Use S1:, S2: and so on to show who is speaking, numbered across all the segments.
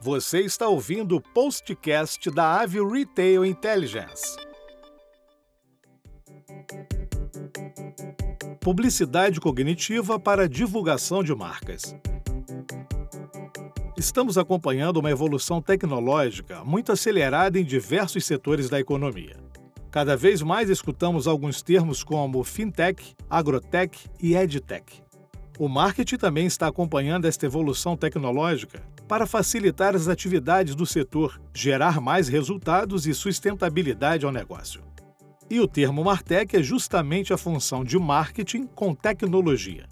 S1: Você está ouvindo o postcast da Ave Retail Intelligence. Publicidade cognitiva para divulgação de marcas. Estamos acompanhando uma evolução tecnológica muito acelerada em diversos setores da economia. Cada vez mais escutamos alguns termos como fintech, agrotech e edtech. O marketing também está acompanhando esta evolução tecnológica para facilitar as atividades do setor, gerar mais resultados e sustentabilidade ao negócio. E o termo Martech é justamente a função de marketing com tecnologia.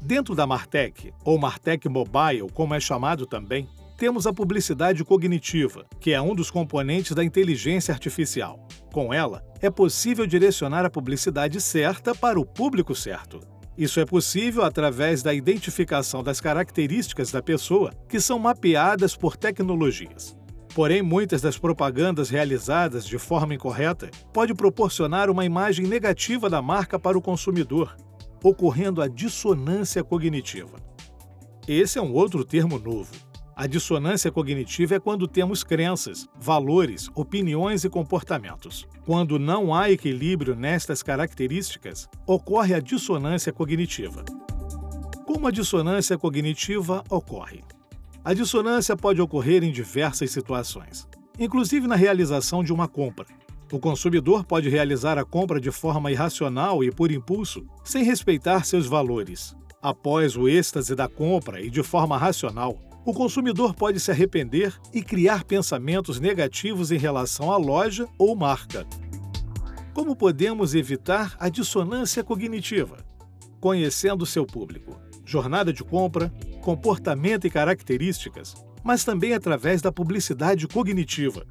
S1: Dentro da Martech, ou Martech Mobile, como é chamado também, temos a publicidade cognitiva, que é um dos componentes da inteligência artificial. Com ela, é possível direcionar a publicidade certa para o público certo. Isso é possível através da identificação das características da pessoa que são mapeadas por tecnologias. Porém, muitas das propagandas realizadas de forma incorreta pode proporcionar uma imagem negativa da marca para o consumidor, ocorrendo a dissonância cognitiva. Esse é um outro termo novo, a dissonância cognitiva é quando temos crenças, valores, opiniões e comportamentos. Quando não há equilíbrio nestas características, ocorre a dissonância cognitiva. Como a dissonância cognitiva ocorre? A dissonância pode ocorrer em diversas situações, inclusive na realização de uma compra. O consumidor pode realizar a compra de forma irracional e por impulso, sem respeitar seus valores. Após o êxtase da compra e de forma racional, o consumidor pode se arrepender e criar pensamentos negativos em relação à loja ou marca. Como podemos evitar a dissonância cognitiva? Conhecendo seu público, jornada de compra, comportamento e características, mas também através da publicidade cognitiva.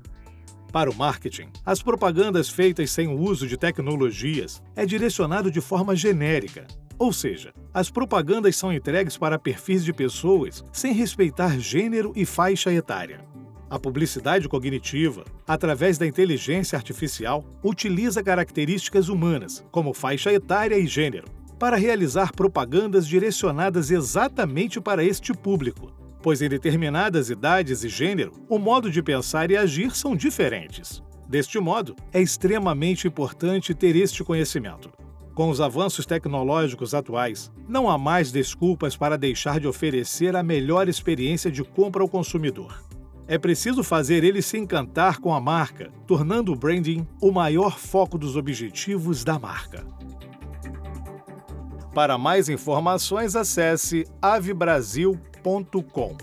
S1: Para o marketing, as propagandas feitas sem o uso de tecnologias é direcionado de forma genérica, ou seja, as propagandas são entregues para perfis de pessoas sem respeitar gênero e faixa etária. A publicidade cognitiva, através da inteligência artificial, utiliza características humanas, como faixa etária e gênero, para realizar propagandas direcionadas exatamente para este público, pois em determinadas idades e gênero, o modo de pensar e agir são diferentes. Deste modo, é extremamente importante ter este conhecimento. Com os avanços tecnológicos atuais, não há mais desculpas para deixar de oferecer a melhor experiência de compra ao consumidor. É preciso fazer ele se encantar com a marca, tornando o branding o maior foco dos objetivos da marca. Para mais informações, acesse avebrasil.com.